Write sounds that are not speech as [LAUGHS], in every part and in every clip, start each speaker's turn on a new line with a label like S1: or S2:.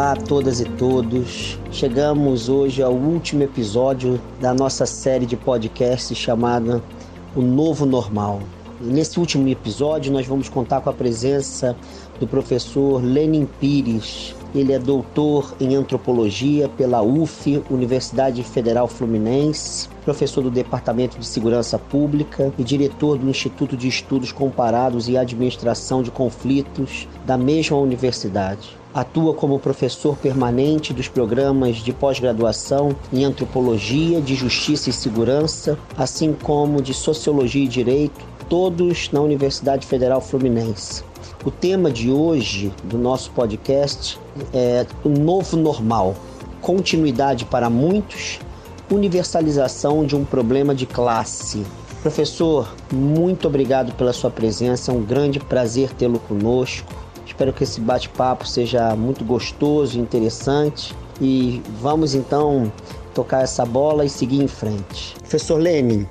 S1: Olá a todas e todos. Chegamos hoje ao último episódio da nossa série de podcasts chamada O Novo Normal. Nesse último episódio nós vamos contar com a presença do professor Lenin Pires. Ele é doutor em antropologia pela UF, Universidade Federal Fluminense, professor do Departamento de Segurança Pública e diretor do Instituto de Estudos Comparados e Administração de Conflitos da mesma universidade. Atua como professor permanente dos programas de pós-graduação em Antropologia, de Justiça e Segurança, assim como de Sociologia e Direito, todos na Universidade Federal Fluminense. O tema de hoje do nosso podcast é o novo normal, continuidade para muitos, universalização de um problema de classe. Professor, muito obrigado pela sua presença, é um grande prazer tê-lo conosco. Espero que esse bate-papo seja muito gostoso interessante. E vamos então tocar essa bola e seguir em frente. Professor Lenin,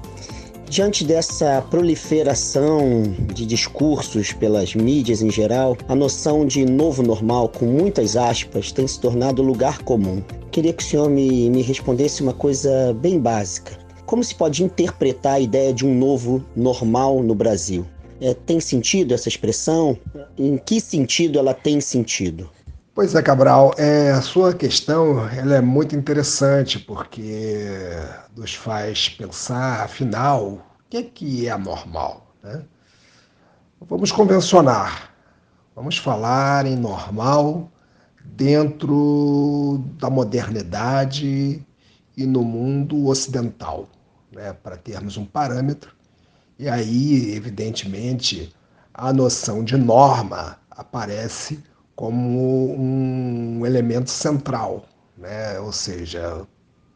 S1: Diante dessa proliferação de discursos pelas mídias em geral, a noção de novo normal, com muitas aspas, tem se tornado lugar comum. Queria que o senhor me, me respondesse uma coisa bem básica. Como se pode interpretar a ideia de um novo normal no Brasil? É, tem sentido essa expressão? Em que sentido ela tem sentido?
S2: Pois é, Cabral, é, a sua questão ela é muito interessante porque nos faz pensar, afinal, o que é que é normal? Né? Vamos convencionar, vamos falar em normal dentro da modernidade e no mundo ocidental, né? para termos um parâmetro. E aí, evidentemente, a noção de norma aparece como um elemento central, né? ou seja,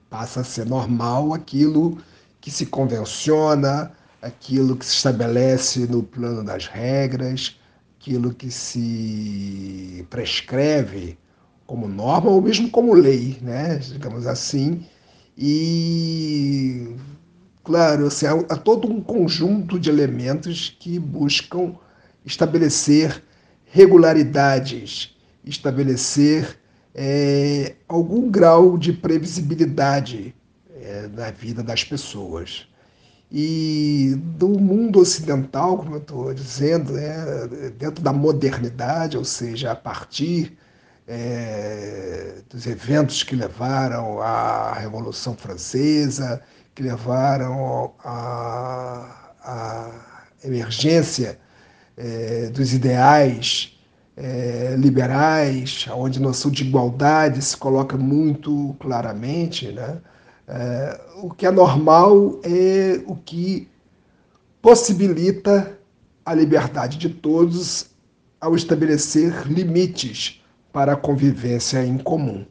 S2: passa a ser normal aquilo que se convenciona, aquilo que se estabelece no plano das regras, aquilo que se prescreve como norma ou mesmo como lei, né? digamos assim. E, claro, assim, há, há todo um conjunto de elementos que buscam estabelecer regularidades, estabelecer é, algum grau de previsibilidade é, na vida das pessoas. E do mundo ocidental, como eu estou dizendo, né, dentro da modernidade, ou seja, a partir é, dos eventos que levaram à Revolução Francesa, que levaram à emergência é, dos ideais é, liberais, onde a noção de igualdade se coloca muito claramente, né? É, o que é normal é o que possibilita a liberdade de todos ao estabelecer limites para a convivência em comum.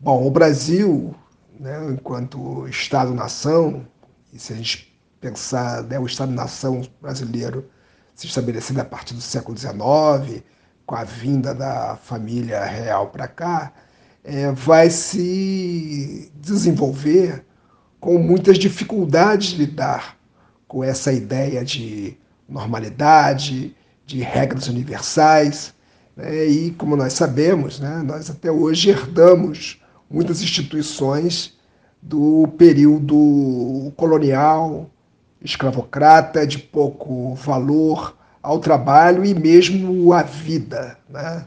S2: Bom, o Brasil, né, enquanto Estado-nação, e se a gente pensar né, o Estado-nação brasileiro se estabelecendo a partir do século XIX, com a vinda da família real para cá, é, vai se desenvolver com muitas dificuldades de lidar com essa ideia de normalidade, de regras universais. Né? E, como nós sabemos, né, nós até hoje herdamos muitas instituições do período colonial, escravocrata, de pouco valor ao trabalho e mesmo à vida. Né?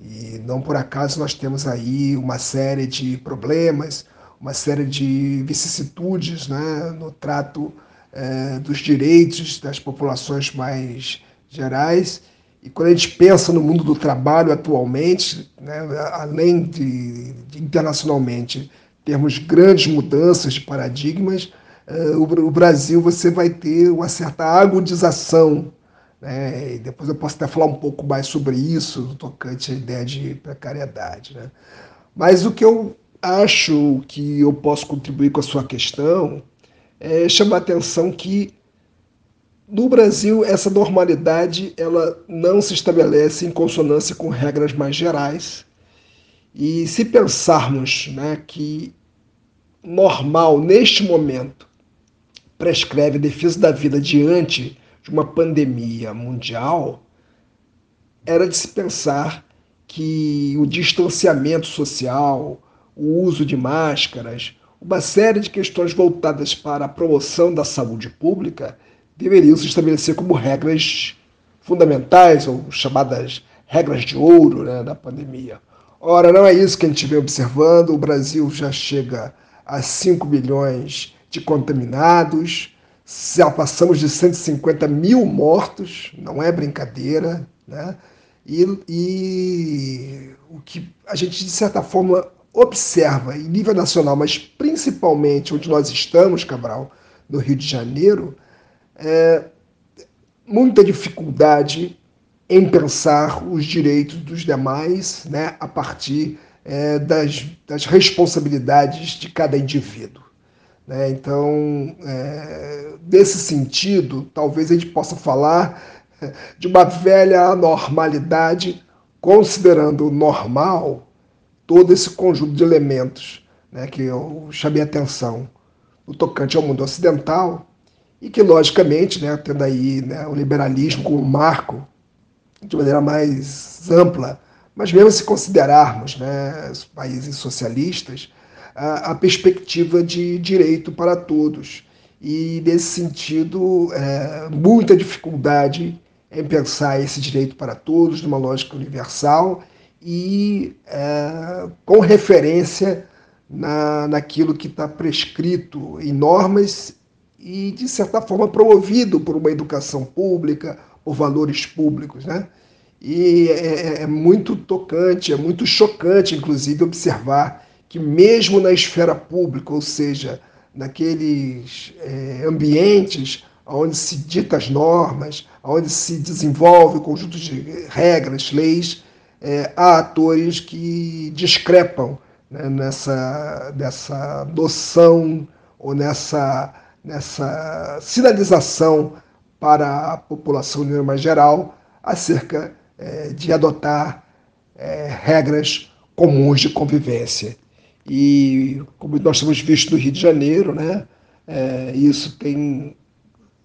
S2: E não por acaso nós temos aí uma série de problemas, uma série de vicissitudes né? no trato é, dos direitos das populações mais gerais. E quando a gente pensa no mundo do trabalho atualmente, né, além de, de internacionalmente termos grandes mudanças de paradigmas, uh, o, Brasil você vai ter uma certa agudização. Né? E depois eu posso até falar um pouco mais sobre isso, no tocante à ideia de precariedade. Né? Mas o que eu acho que eu posso contribuir com a sua questão é chamar a atenção que no Brasil essa normalidade ela não se estabelece em consonância com regras mais gerais. E se pensarmos né, que normal neste momento prescreve a defesa da vida diante de uma pandemia mundial, era de se pensar que o distanciamento social, o uso de máscaras, uma série de questões voltadas para a promoção da saúde pública deveriam se estabelecer como regras fundamentais ou chamadas regras de ouro né, da pandemia. Ora, não é isso que a gente vem observando. O Brasil já chega a 5 milhões de contaminados, já passamos de 150 mil mortos, não é brincadeira, né? E, e o que a gente, de certa forma, observa em nível nacional, mas principalmente onde nós estamos, Cabral, no Rio de Janeiro, é muita dificuldade em pensar os direitos dos demais né, a partir é, das, das responsabilidades de cada indivíduo. Né? Então, é, nesse sentido, talvez a gente possa falar de uma velha anormalidade, considerando normal todo esse conjunto de elementos né, que eu chamei atenção no tocante ao mundo ocidental e que, logicamente, né, tendo aí né, o liberalismo como marco de maneira mais ampla, mas mesmo se considerarmos né, países socialistas, a, a perspectiva de direito para todos. E, nesse sentido, é, muita dificuldade em pensar esse direito para todos numa lógica universal e é, com referência na, naquilo que está prescrito em normas e, de certa forma, promovido por uma educação pública, por valores públicos. Né? E é, é, é muito tocante, é muito chocante, inclusive, observar que, mesmo na esfera pública, ou seja, naqueles é, ambientes onde se dita as normas, onde se desenvolve o conjunto de regras, leis, é, há atores que discrepam né, nessa, nessa noção ou nessa, nessa sinalização para a população de mais geral acerca é, de adotar é, regras comuns de convivência. E como nós temos visto no Rio de Janeiro, né, é, isso tem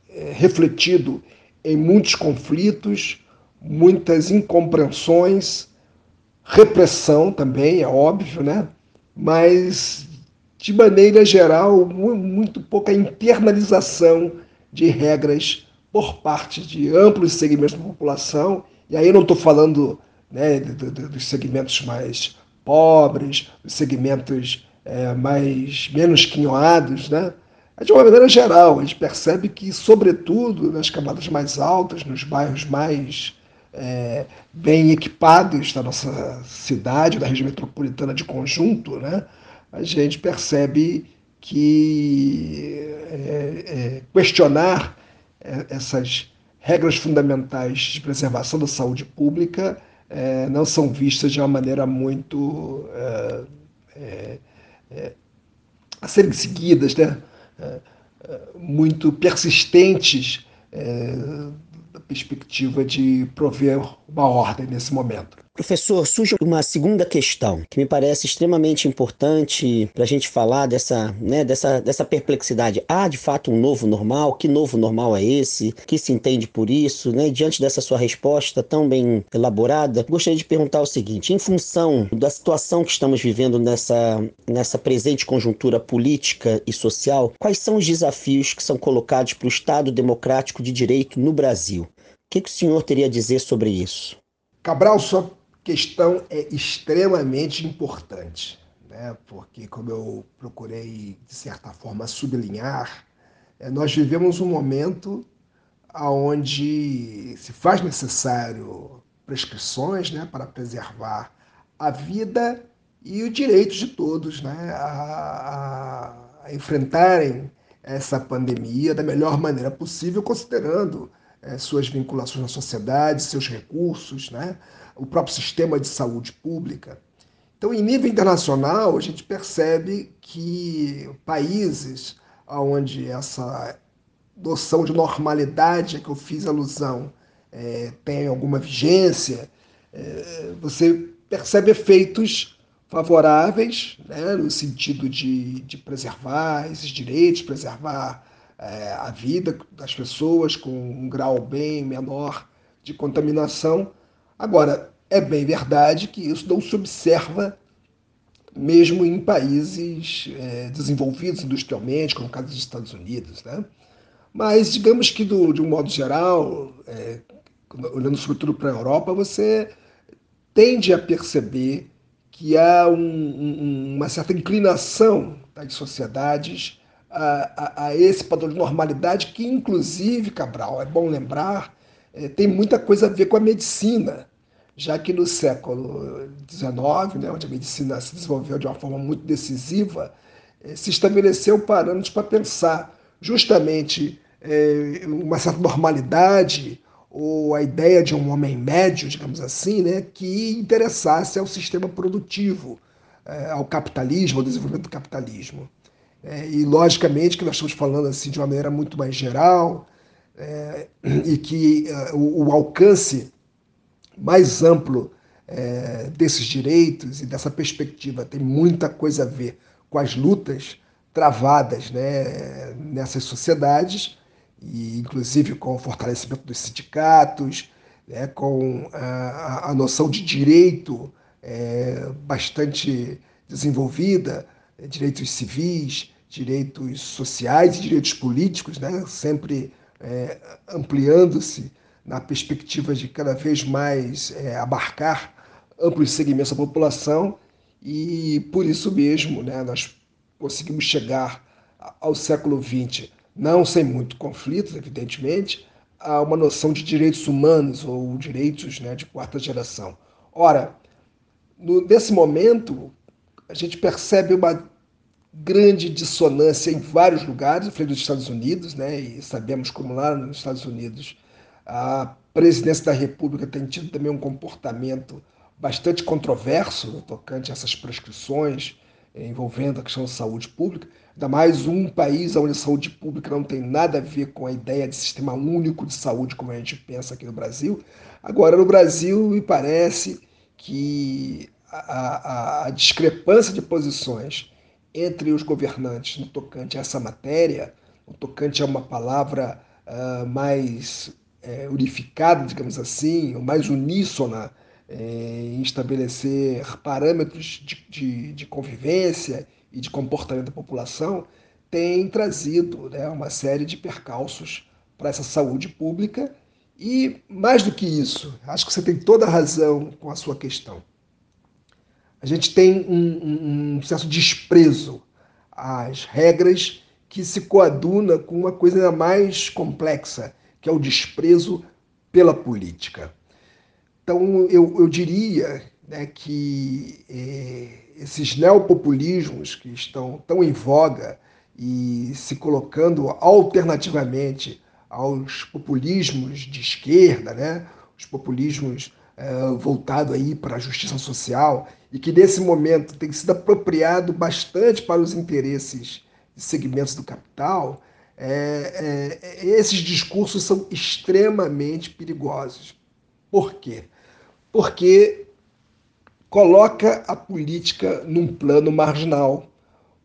S2: é, refletido em muitos conflitos, muitas incompreensões, repressão também, é óbvio, né? mas de maneira geral, muito pouca internalização de regras por parte de amplos segmentos da população, e aí eu não estou falando né, dos segmentos mais pobres, dos segmentos é, mais menos quinhoados, né? De uma maneira geral, a gente percebe que, sobretudo nas camadas mais altas, nos bairros mais é, bem equipados da nossa cidade, da região metropolitana de conjunto, né, a gente percebe que é, é, questionar é, essas regras fundamentais de preservação da saúde pública é, não são vistas de uma maneira muito é, a serem seguidas, né? muito persistentes da perspectiva de prover uma ordem nesse momento.
S1: Professor, surge uma segunda questão que me parece extremamente importante para a gente falar dessa, né, dessa, dessa perplexidade. Há de fato um novo normal? Que novo normal é esse? que se entende por isso? Né? Diante dessa sua resposta tão bem elaborada, gostaria de perguntar o seguinte: em função da situação que estamos vivendo nessa, nessa presente conjuntura política e social, quais são os desafios que são colocados para o Estado democrático de direito no Brasil? O que, que o senhor teria a dizer sobre isso?
S2: Cabral, sua questão é extremamente importante, né? porque, como eu procurei, de certa forma, sublinhar, é, nós vivemos um momento onde se faz necessário prescrições né, para preservar a vida e o direito de todos né, a, a enfrentarem essa pandemia da melhor maneira possível, considerando é, suas vinculações na sociedade, seus recursos, né? o próprio sistema de saúde pública. Então, em nível internacional, a gente percebe que países onde essa noção de normalidade a que eu fiz alusão é, tem alguma vigência, é, você percebe efeitos favoráveis, né, no sentido de, de preservar esses direitos, preservar é, a vida das pessoas com um grau bem menor de contaminação. Agora, é bem verdade que isso não se observa mesmo em países é, desenvolvidos industrialmente, como o caso dos Estados Unidos. Né? Mas, digamos que, do, de um modo geral, é, olhando sobretudo para a Europa, você tende a perceber que há um, um, uma certa inclinação das sociedades a, a, esse padrão de normalidade, que, inclusive, Cabral, é bom lembrar, é, tem muita coisa a ver com a medicina já que no século XIX, né, onde a medicina se desenvolveu de uma forma muito decisiva, eh, se estabeleceu parâmetros para pensar justamente é, uma certa normalidade ou a ideia de um homem médio, digamos assim, né, que interessasse ao sistema produtivo, é, ao capitalismo, ao desenvolvimento do capitalismo. É, e logicamente que nós estamos falando assim de uma maneira muito mais geral e que o, o alcance mais amplo é, desses direitos e dessa perspectiva tem muita coisa a ver com as lutas travadas né, nessas sociedades, e inclusive com o fortalecimento dos sindicatos, né, com a, a, noção de direito é, bastante desenvolvida, é, direitos civis, direitos sociais e direitos políticos, né, sempre é, ampliando-se na perspectiva de cada vez mais é, abarcar amplos segmentos da população e por isso mesmo né, nós conseguimos chegar ao século XX, não sem muito conflito, evidentemente, a uma noção de direitos humanos ou direitos né, de quarta geração. Ora, no, nesse momento, a gente percebe uma grande dissonância em vários lugares. Eu falei dos Estados Unidos, né, e sabemos como lá nos Estados Unidos a presidência da República tem tido também um comportamento bastante controverso no tocante a essas prescrições envolvendo a questão da saúde pública, ainda mais um país onde a saúde pública não tem nada a ver com a ideia de sistema único de saúde como a gente pensa aqui no Brasil. Agora, no Brasil, me parece que a, a, a discrepância de posições entre os governantes no tocante a essa matéria, no tocante a uma palavra uh, mais é, unificada, digamos assim, ou mais uníssona é, em estabelecer parâmetros de, de, de, convivência e de comportamento da população, tem trazido né, uma série de percalços para essa saúde pública. E, mais do que isso, acho que você tem toda a razão com a sua questão. A gente tem um, um, um certo desprezo às regras que se coaduna com uma coisa ainda mais complexa, que é o desprezo pela política. Então, eu, eu diria né, que é, esses neopopulismos que estão tão em voga e se colocando alternativamente aos populismos de esquerda, né, os populismos é, voltados aí para a justiça social e que nesse momento tem sido apropriado bastante para os interesses de segmentos do capital, é, é, esses discursos são extremamente perigosos. Por quê? Porque coloca a política num plano marginal,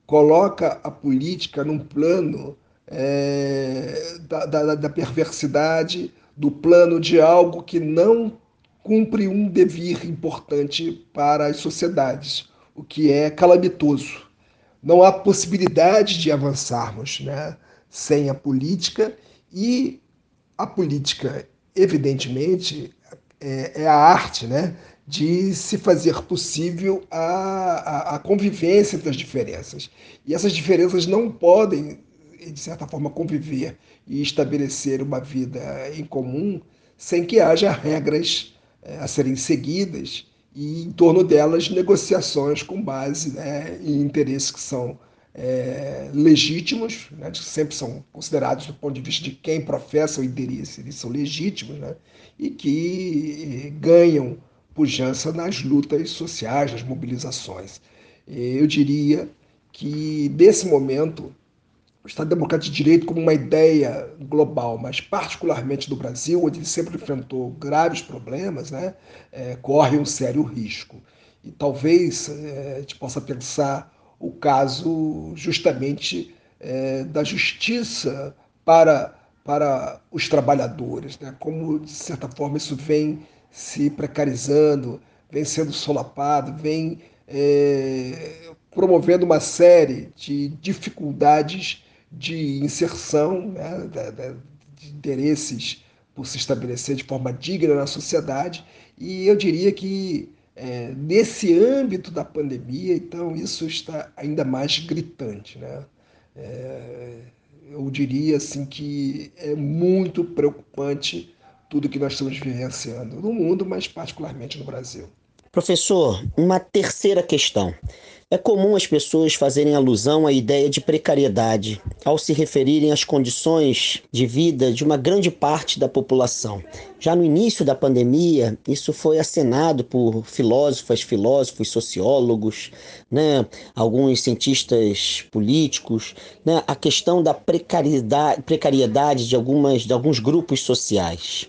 S2: coloca a política num plano é, da, da, da perversidade, do plano de algo que não cumpre um dever importante para as sociedades, o que é calamitoso. Não há possibilidade de avançarmos, né? sem a política, e a política, evidentemente, é, é a arte né, de se fazer possível a, a, a convivência entre as diferenças. E essas diferenças não podem, de certa forma, conviver e estabelecer uma vida em comum sem que haja regras a serem seguidas e, em torno delas, negociações com base né, em interesses que são é, legítimos, né, que sempre são considerados do ponto de vista de quem professa o interesse, eles são legítimos, né, e que ganham pujança nas lutas sociais, nas mobilizações. Eu diria que, nesse momento, o Estado Democrático de Direito, como uma ideia global, mas particularmente do Brasil, onde ele sempre enfrentou graves problemas, né, é, corre um sério risco. E talvez é, a gente possa pensar o caso justamente é, da justiça para, para os trabalhadores, né? como, de certa forma, isso vem se precarizando, vem sendo solapado, vem é, promovendo uma série de dificuldades de inserção né, de interesses por se estabelecer de forma digna na sociedade. E eu diria que é, nesse âmbito da pandemia, então, isso está ainda mais gritante. Né? É, eu diria assim que é muito preocupante tudo que nós estamos vivenciando no mundo, mas particularmente no Brasil.
S1: Professor, uma terceira questão. É comum as pessoas fazerem alusão à ideia de precariedade ao se referirem às condições de vida de uma grande parte da população. Já no início da pandemia, isso foi acenado por filósofas, filósofos, sociólogos, né, alguns cientistas políticos, né, a questão da precariedade, precariedade de, algumas, de alguns grupos sociais.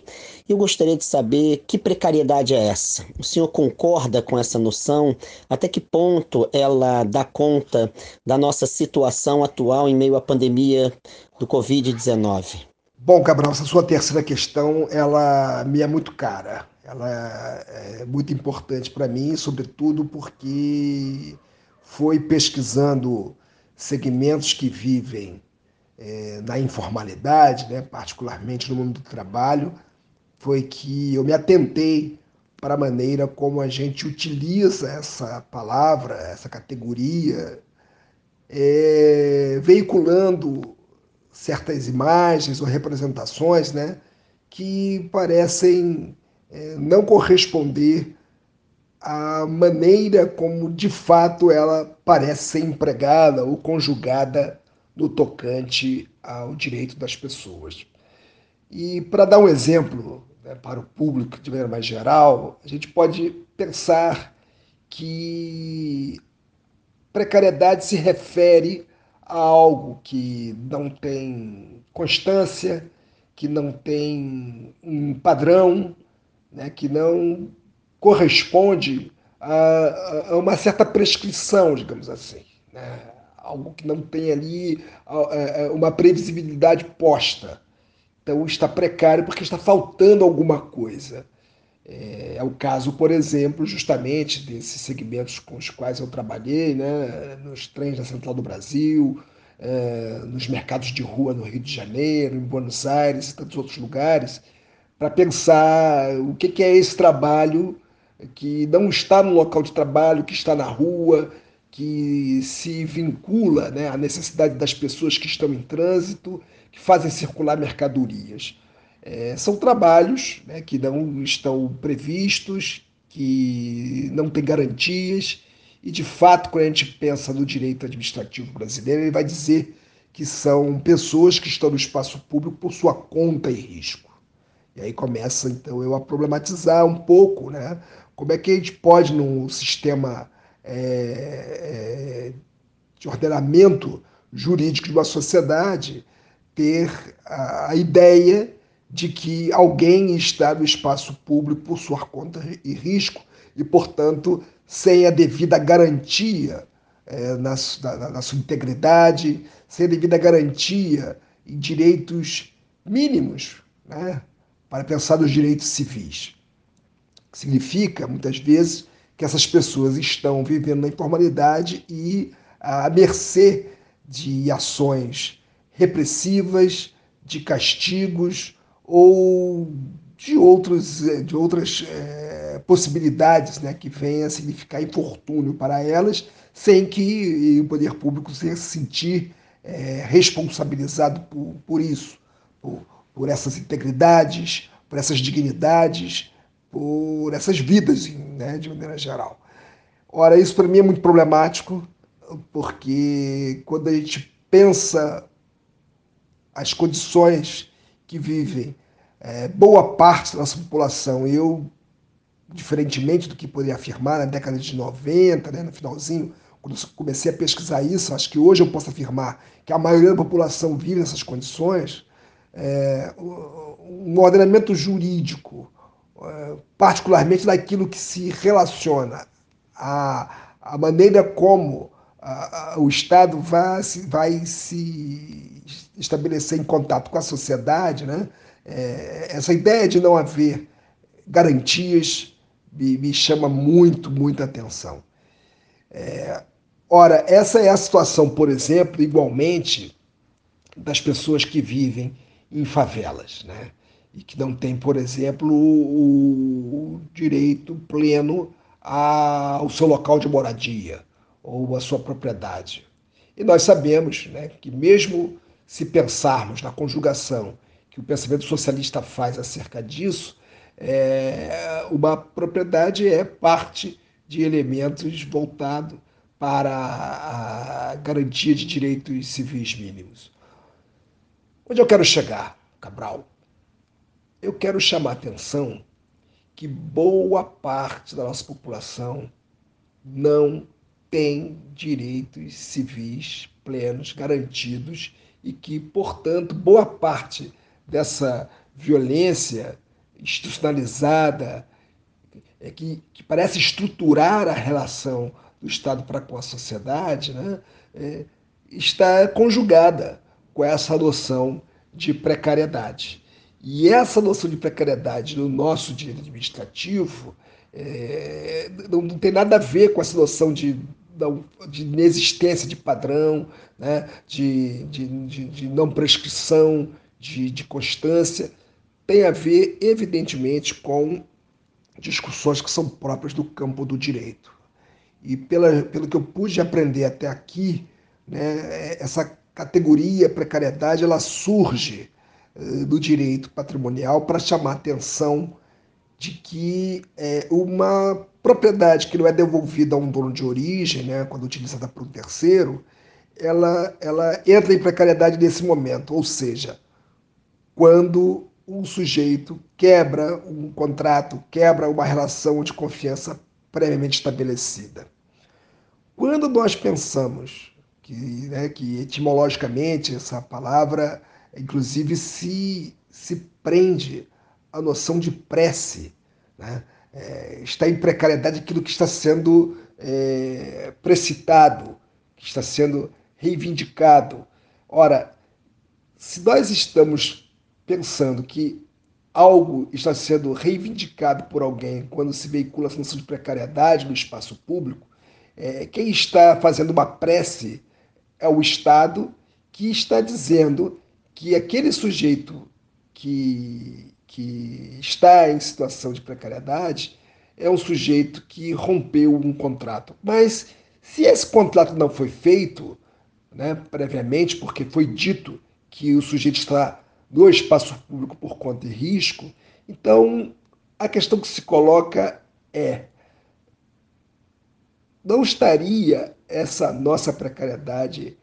S1: Eu gostaria de saber que precariedade é essa. O senhor concorda com essa noção? Até que ponto ela dá conta da nossa situação atual em meio à pandemia do Covid-19?
S2: Bom, Cabral, essa sua terceira questão, ela me é muito cara. Ela é muito importante para mim, sobretudo porque foi pesquisando segmentos que vivem é, na informalidade, né, particularmente no mundo do trabalho, foi que eu me atentei para a maneira como a gente utiliza essa palavra, essa categoria, é, veiculando certas imagens ou representações né, que parecem é, não corresponder à maneira como de fato ela parece ser empregada ou conjugada no tocante ao direito das pessoas. E para dar um exemplo né, para o público de maneira mais geral, a gente pode pensar que precariedade se refere a algo que não tem constância, que não tem um padrão, né, que não corresponde a, a, uma certa prescrição, digamos assim. Né? Algo que não tem ali uma previsibilidade posta. Então está precário porque está faltando alguma coisa. É, é, o caso, por exemplo, justamente desses segmentos com os quais eu trabalhei, né, nos trens da Central do Brasil, é, nos mercados de rua no Rio de Janeiro, em Buenos Aires e tantos outros lugares, para pensar o que, que é esse trabalho que não está no local de trabalho, que está na rua, que se vincula né, à necessidade das pessoas que estão em trânsito que fazem circular mercadorias. É, são trabalhos né, que não estão previstos, que não têm garantias, e de fato, quando a gente pensa no direito administrativo brasileiro, ele vai dizer que são pessoas que estão no espaço público por sua conta e risco. E aí começa então eu a problematizar um pouco, né? Como é que a gente pode, num sistema é, é, de ordenamento jurídico de uma sociedade, ter a, ideia de que alguém está no espaço público por sua conta e risco e, portanto, sem a devida garantia é, na, na, na, sua integridade, sem a devida garantia em direitos mínimos, né, para pensar nos direitos civis. Significa, muitas vezes, que essas pessoas estão vivendo na informalidade e à mercê de ações repressivas, de castigos ou de, outros, de outras é, possibilidades né, que venham a significar infortúnio para elas, sem que o poder público se sentir é, responsabilizado por, por isso, por, por essas integridades, por essas dignidades, por essas vidas, né, de maneira geral. Ora, isso para mim é muito problemático, porque quando a gente pensa as condições que vivem é, boa parte da nossa população. Eu, diferentemente do que poderia afirmar na década de 90, né, no finalzinho, quando eu comecei a pesquisar isso, acho que hoje eu posso afirmar que a maioria da população vive nessas condições. É, um ordenamento jurídico, é, particularmente daquilo que se relaciona à, à maneira como a, a, o Estado vai, vai se estabelecer em contato com a sociedade, né? É, essa ideia de não haver garantias me, me chama muito, muita atenção. É, ora, essa é a situação, por exemplo, igualmente, das pessoas que vivem em favelas, né? E que não têm, por exemplo, o direito pleno ao seu local de moradia ou à sua propriedade. E nós sabemos né, que, mesmo se pensarmos na conjugação que o pensamento socialista faz acerca disso, é, uma propriedade é parte de elementos voltado para a garantia de direitos civis mínimos. Onde eu quero chegar, Cabral? Eu quero chamar a atenção que boa parte da nossa população não tem direitos civis plenos garantidos e que, portanto, boa parte dessa violência institucionalizada é, que, que parece estruturar a relação do Estado para com a sociedade, né, é, está conjugada com essa noção de precariedade. E essa noção de precariedade no nosso direito administrativo é, não, não, tem nada a ver com essa noção de, de inexistência de padrão, né, de, de, de, de não prescrição, de, de constância. Tem a ver, evidentemente, com discussões que são próprias do campo do direito. E pela, pelo que eu pude aprender até aqui, né, essa categoria precariedade ela surge uh, do direito patrimonial para chamar a atenção de que é, uma propriedade que não é devolvida a um dono de origem, né, quando utilizada por um terceiro, ela, ela entra em precariedade nesse momento, ou seja, quando um sujeito quebra um contrato, quebra uma relação de confiança previamente estabelecida. Quando nós pensamos que, né, que etimologicamente essa palavra, inclusive, se, se prende à noção de prece. Né? É, está em precariedade aquilo que está sendo é, precitado, que está sendo reivindicado. Ora, se nós estamos pensando que algo está sendo reivindicado por alguém quando se veicula a noção de precariedade no espaço público, é, quem está fazendo uma prece é o Estado que está dizendo que aquele sujeito que, que está em situação de precariedade é um sujeito que rompeu um contrato. Mas se esse contrato não foi feito né, previamente, porque foi dito que o sujeito está no espaço público por conta e risco, então a questão que se coloca é: não estaria essa nossa precariedade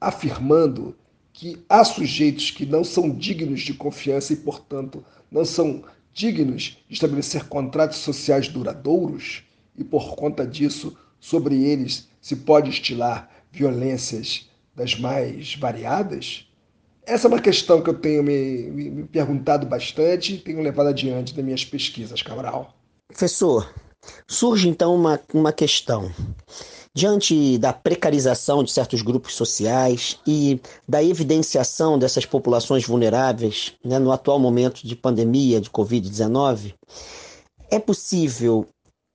S2: afirmando que há sujeitos que não são dignos de confiança e, portanto, não são dignos de estabelecer contratos sociais duradouros e, por conta disso, sobre eles se pode estilar violências das mais variadas? Essa é uma questão que eu tenho me, me, me perguntado bastante e tenho levado adiante nas minhas pesquisas, Cabral.
S1: Professor, Surge então uma, uma questão. Diante da precarização de certos grupos sociais e da evidenciação dessas populações vulneráveis né, no atual momento de pandemia de Covid-19, é possível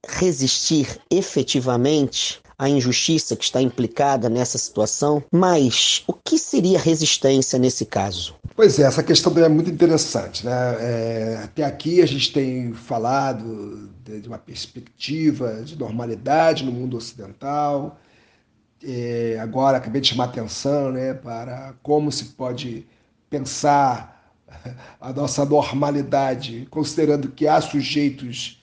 S1: resistir efetivamente à injustiça que está implicada nessa situação? Mas o que seria resistência nesse caso?
S2: Pois é, essa questão é muito interessante. Né? É, até aqui a gente tem falado de, de, uma perspectiva de normalidade no mundo ocidental. É, agora acabei de chamar atenção né, para como se pode pensar [LAUGHS] a nossa normalidade, considerando que há sujeitos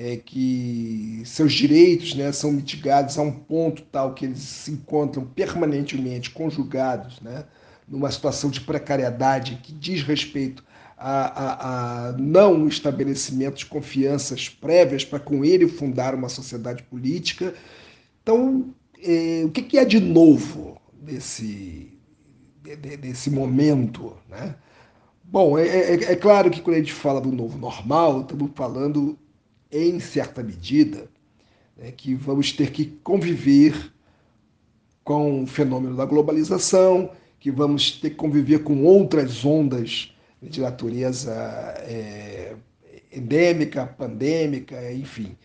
S2: é, que seus direitos né, são mitigados a um ponto tal que eles se encontram permanentemente conjugados né, numa situação de precariedade que diz respeito a, a, a não estabelecimento de confianças prévias para com ele fundar uma sociedade política. Então, é, o que, que é de novo nesse, desse momento? Né? Bom, é, é, é, claro que quando a gente fala do novo normal, estamos falando, em certa medida, né, que vamos ter que conviver com o fenômeno da globalização, que vamos ter que conviver com outras ondas de natureza é, endêmica, pandêmica, enfim.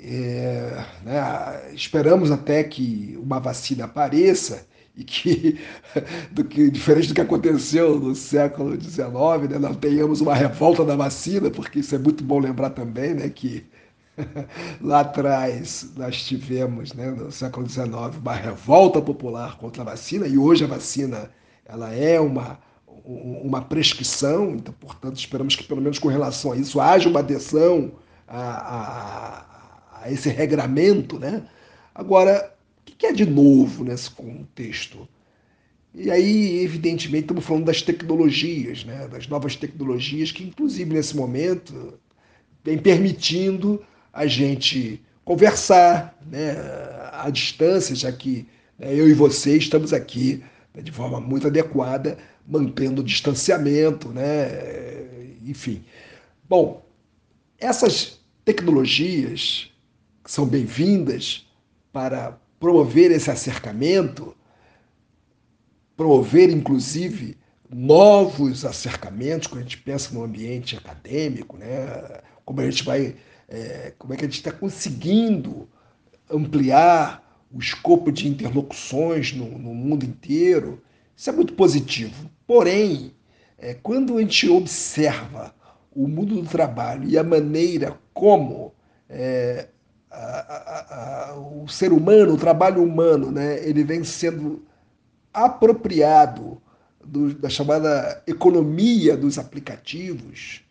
S2: É, né, esperamos até que uma vacina apareça e que, [LAUGHS] do que diferente do que aconteceu no século XIX, né, não tenhamos uma revolta da vacina, porque isso é muito bom lembrar também, né, que [LAUGHS] lá atrás nós tivemos, né, no século XIX, uma revolta popular contra a vacina e hoje a vacina ela é uma uma prescrição, então, portanto, esperamos que, pelo menos com relação a isso, haja uma adesão a, a, a esse regramento. Né? Agora, o que é de novo nesse contexto? E aí, evidentemente, estamos falando das tecnologias, né? das novas tecnologias, que, inclusive, nesse momento, vem permitindo a gente conversar né? à distância, já que né, eu e você estamos aqui né, de forma muito adequada, mantendo o distanciamento, né? enfim. Bom, essas tecnologias são bem-vindas para promover esse acercamento, promover, inclusive, novos acercamentos, quando a gente pensa no ambiente acadêmico, né? como a gente vai, é, como é que a gente está conseguindo ampliar o escopo de interlocuções no, no mundo inteiro. Isso é muito positivo. Porém, é, quando a gente observa o mundo do trabalho e a maneira como é, a, a, o ser humano, o trabalho humano, né, ele vem sendo apropriado do, da chamada economia dos aplicativos,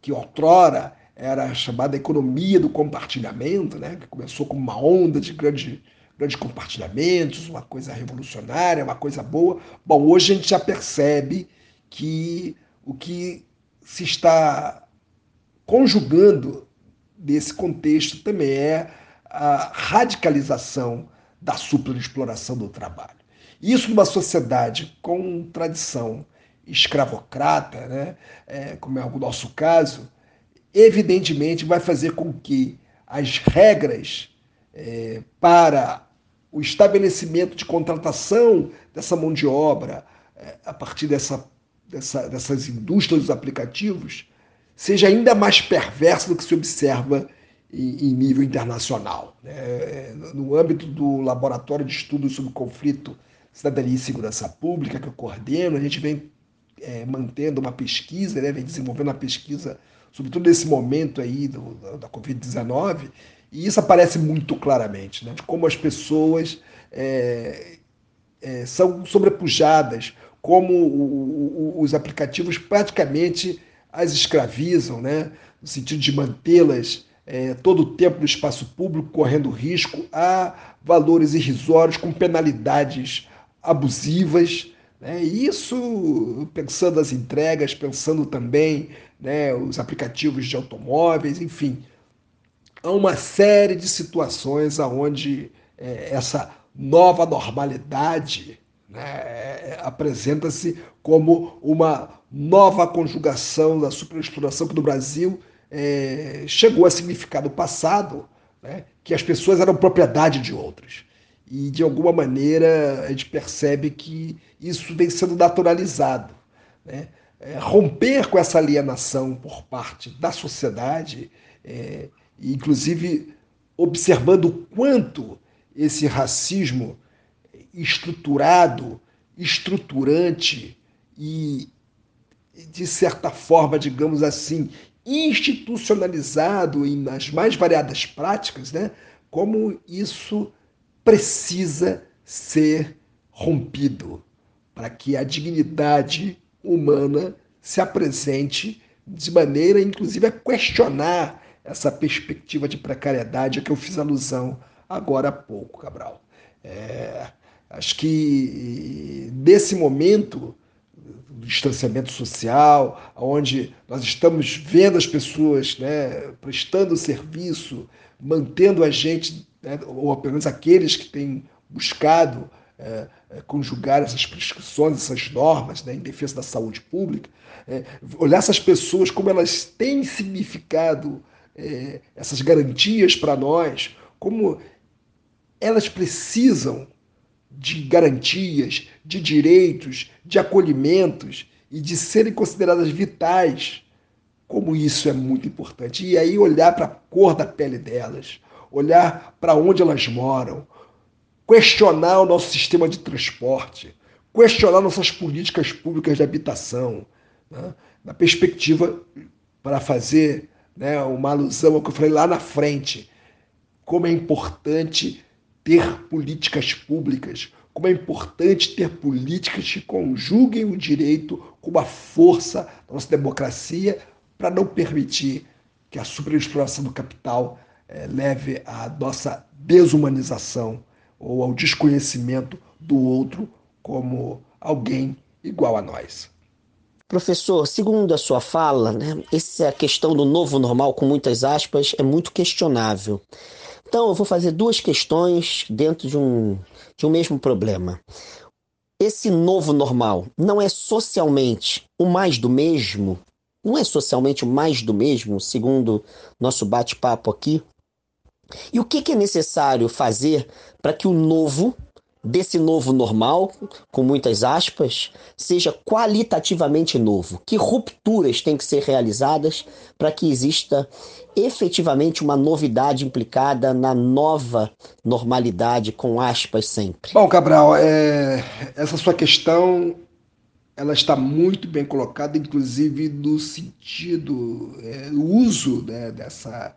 S2: que outrora era a chamada economia do compartilhamento, né, que começou como uma onda de grande grandes compartilhamentos, uma coisa revolucionária, uma coisa boa. Bom, hoje a gente já percebe que o que se está conjugando desse contexto também é a radicalização da superexploração do trabalho. Isso numa sociedade com tradição escravocrata, né, é, como é o nosso caso, evidentemente vai fazer com que as regras é, para o estabelecimento de contratação dessa mão de obra é, a partir dessa, dessa, dessas indústrias dos aplicativos seja ainda mais perverso do que se observa em, nível internacional. Né? No âmbito do Laboratório de Estudos sobre Conflito, Cidadania e Segurança Pública, que eu coordeno, a gente vem é, mantendo uma pesquisa, né? vem desenvolvendo uma pesquisa, sobretudo nesse momento aí do, da Covid-19, e isso aparece muito claramente, né? de como as pessoas é, é, são sobrepujadas, como o, o, os aplicativos praticamente as escravizam, né? no sentido de mantê-las é, todo o tempo no espaço público, correndo risco a valores irrisórios, com penalidades abusivas. Né? Isso pensando as entregas, pensando também né, os aplicativos de automóveis, enfim, há uma série de situações onde é, essa nova normalidade né, apresenta-se como uma nova conjugação da superexploração que no Brasil é, chegou a significar no passado né, que as pessoas eram propriedade de outras. E, de alguma maneira, a gente percebe que isso vem sendo naturalizado. Né? É, romper com essa alienação por parte da sociedade é, inclusive observando o quanto esse racismo estruturado, estruturante e, de certa forma, digamos assim, institucionalizado nas mais variadas práticas, né? como isso precisa ser rompido para que a dignidade humana se apresente de maneira, inclusive, a questionar essa perspectiva de precariedade a que eu fiz alusão agora há pouco, Cabral. É, acho que nesse momento do distanciamento social, onde nós estamos vendo as pessoas né, prestando serviço, mantendo a gente, né, ou menos aqueles que têm buscado é, é, conjugar essas prescrições, essas normas né, em defesa da saúde pública, é, olhar essas pessoas como elas têm significado é, essas garantias para nós, como elas precisam de garantias, de direitos, de acolhimentos e de serem consideradas vitais como isso é muito importante. E aí olhar para a cor da pele delas, olhar para onde elas moram, questionar o nosso sistema de transporte, questionar nossas políticas públicas de habitação, né? na perspectiva para fazer né, uma alusão ao que eu falei lá na frente, como é importante ter políticas públicas, como é importante ter políticas que conjuguem o direito com a força da nossa democracia para não permitir que a superexploração do capital eh, leve à nossa desumanização ou ao desconhecimento do outro como alguém igual a nós.
S1: Professor, segundo a sua fala, né, essa questão do novo normal, com muitas aspas, é muito questionável. Então, eu vou fazer duas questões dentro de um, de um mesmo problema. Esse novo normal não é socialmente o mais do mesmo? Não é socialmente o mais do mesmo, segundo nosso bate-papo aqui? E o que, que é necessário fazer para que o novo desse novo normal, com muitas aspas, seja qualitativamente novo? Que rupturas têm que ser realizadas para que exista efetivamente uma novidade implicada na nova normalidade, com aspas sempre?
S2: Bom, Cabral, é... essa sua questão ela está muito bem colocada, inclusive no sentido, é, o uso né, dessa,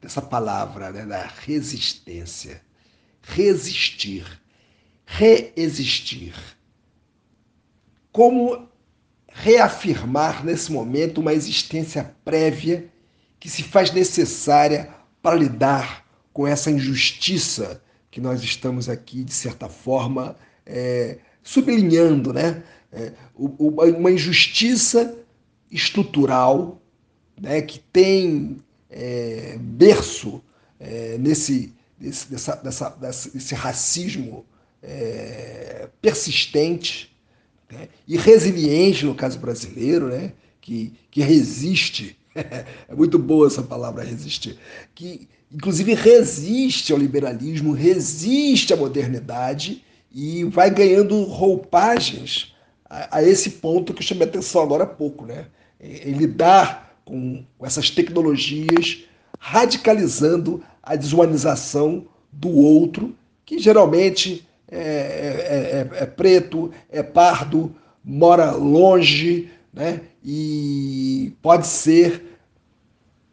S2: dessa palavra, né, da resistência. Resistir reexistir. Como reafirmar nesse momento uma existência prévia que se faz necessária para lidar com essa injustiça que nós estamos aqui, de certa forma, é, sublinhando, né? É, uma injustiça estrutural né, que tem é, berço é, nesse, nesse, dessa, dessa, desse racismo é, persistente né? e resiliente, no caso brasileiro, né? que, que resiste. [LAUGHS] é muito boa essa palavra resistir. Que, inclusive, resiste ao liberalismo, resiste à modernidade e vai ganhando roupagens a, a esse ponto que eu chamei atenção agora há pouco, né? Em lidar com, com essas tecnologias, radicalizando a desumanização do outro, que geralmente é, é, é, é preto, é pardo, mora longe, né? e pode ser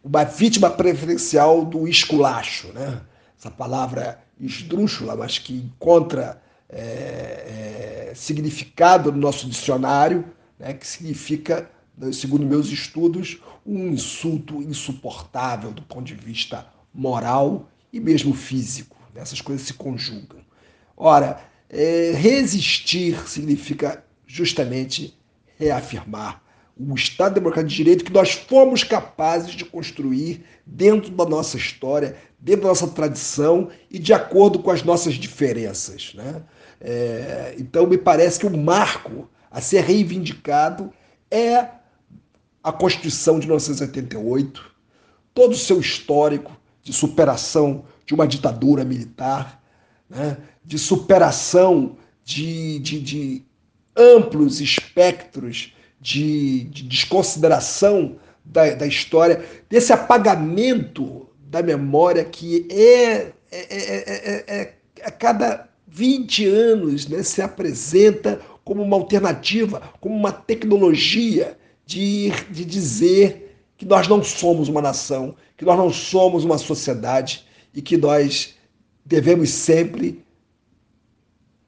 S2: uma vítima preferencial do esculacho. Né? Essa palavra esdrúxula, mas que encontra é, é, significado no nosso dicionário, né? que significa, segundo meus estudos, um insulto insuportável do ponto de vista moral e mesmo físico. Né? Essas coisas se conjugam. Ora, é, resistir significa justamente reafirmar o Estado Democrático de Direito que nós fomos capazes de construir dentro da nossa história, dentro da nossa tradição e de acordo com as nossas diferenças. Né? É, então, me parece que o marco a ser reivindicado é a Constituição de 1988, todo o seu histórico de superação de uma ditadura militar, né? de superação de, de, de amplos espectros de, de desconsideração da, da, história, desse apagamento da memória que é, é, é, é, a cada 20 anos né, se apresenta como uma alternativa, como uma tecnologia de, de dizer que nós não somos uma nação, que nós não somos uma sociedade e que nós devemos sempre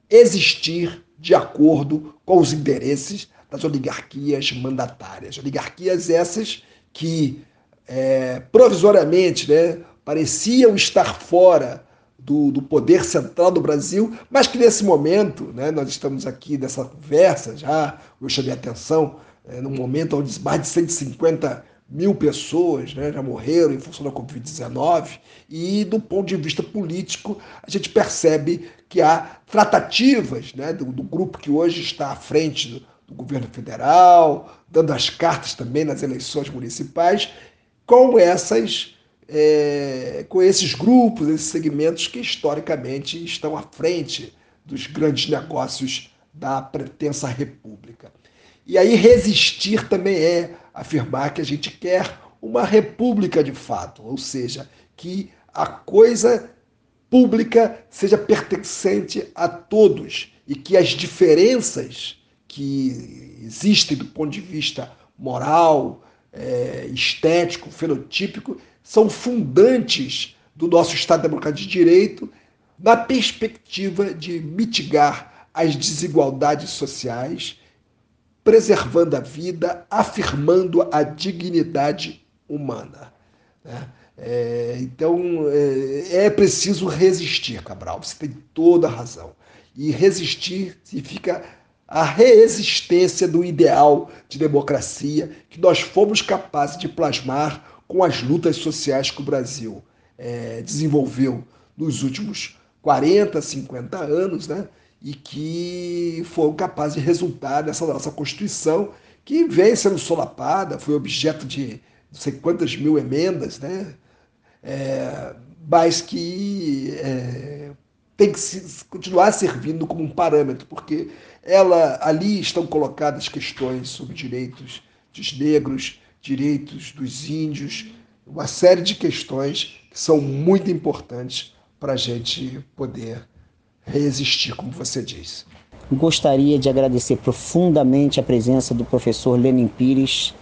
S2: existir de acordo com os interesses das oligarquias mandatárias. Oligarquias essas que é, provisoriamente né, pareciam estar fora do, do, poder central do Brasil, mas que nesse momento, né, nós estamos aqui nessa conversa já, eu chamei a atenção, é, num momento onde mais de 150 mil pessoas né, já morreram em função da Covid-19, e do ponto de vista político, a gente percebe que há tratativas né, do, do grupo que hoje está à frente do, do governo federal, dando as cartas também nas eleições municipais, com essas. É, com esses grupos, esses segmentos que historicamente estão à frente dos grandes negócios da pretensa república. E aí resistir também é afirmar que a gente quer uma república de fato, ou seja, que a coisa pública seja pertencente a todos e que as diferenças que existem do ponto de vista moral, é, estético, fenotípico, são fundantes do nosso Estado Democrático de Direito na perspectiva de mitigar as desigualdades sociais, preservando a vida, afirmando a dignidade humana. Né? É, então é, é, preciso resistir, Cabral. Você tem toda a razão. E resistir significa a reexistência do ideal de democracia que nós fomos capazes de plasmar com as lutas sociais que o Brasil é, desenvolveu nos últimos 40, 50 anos, né? E que foram capazes de resultar nessa nossa Constituição, que vem sendo solapada, foi objeto de não sei quantas mil emendas, né? É, mas que é, tem que se, continuar servindo como um parâmetro, porque ela ali estão colocadas questões sobre direitos dos negros, direitos dos índios, uma série de questões que são muito importantes para a gente poder resistir, como você diz.
S1: Gostaria de agradecer profundamente a presença do professor Lenin Pires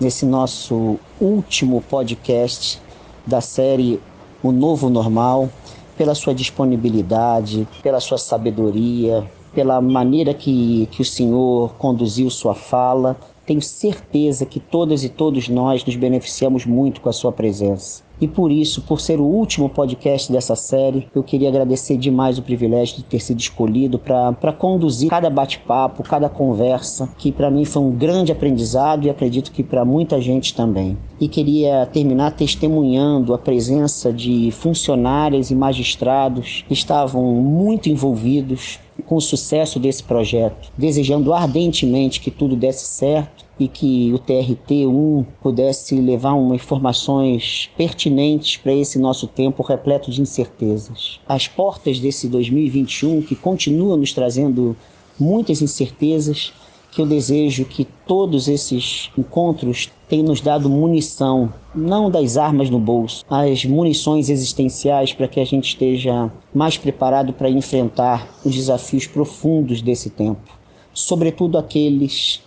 S1: nesse nosso último podcast da série O Novo Normal, pela sua disponibilidade, pela sua sabedoria, pela maneira que, que o senhor conduziu sua fala. Tenho certeza que todas e todos nós nos beneficiamos muito com a sua presença. E por isso, por ser o último podcast dessa série, eu queria agradecer demais o privilégio de ter sido escolhido para conduzir cada bate-papo, cada conversa, que para mim foi um grande aprendizado e acredito que para muita gente também. E queria terminar testemunhando a presença de funcionários e magistrados que estavam muito envolvidos com o sucesso desse projeto, desejando ardentemente que tudo desse certo e que o TRT1 pudesse levar uma informações pertinentes para esse nosso tempo repleto de incertezas. As portas desse 2021 que continua nos trazendo muitas incertezas, que eu desejo que todos esses encontros tenham nos dado munição, não das armas no bolso, as munições existenciais para que a gente esteja mais preparado para enfrentar os desafios profundos desse tempo, sobretudo aqueles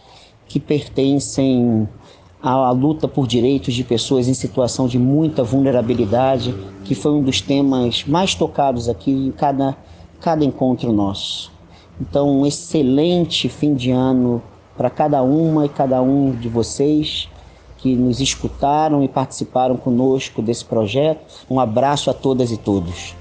S1: que pertencem à luta por direitos de pessoas em situação de muita vulnerabilidade, que foi um dos temas mais tocados aqui em cada, cada encontro nosso. Então, um excelente fim de ano para cada uma e cada um de vocês que nos escutaram e participaram conosco desse projeto. Um abraço a todas e todos.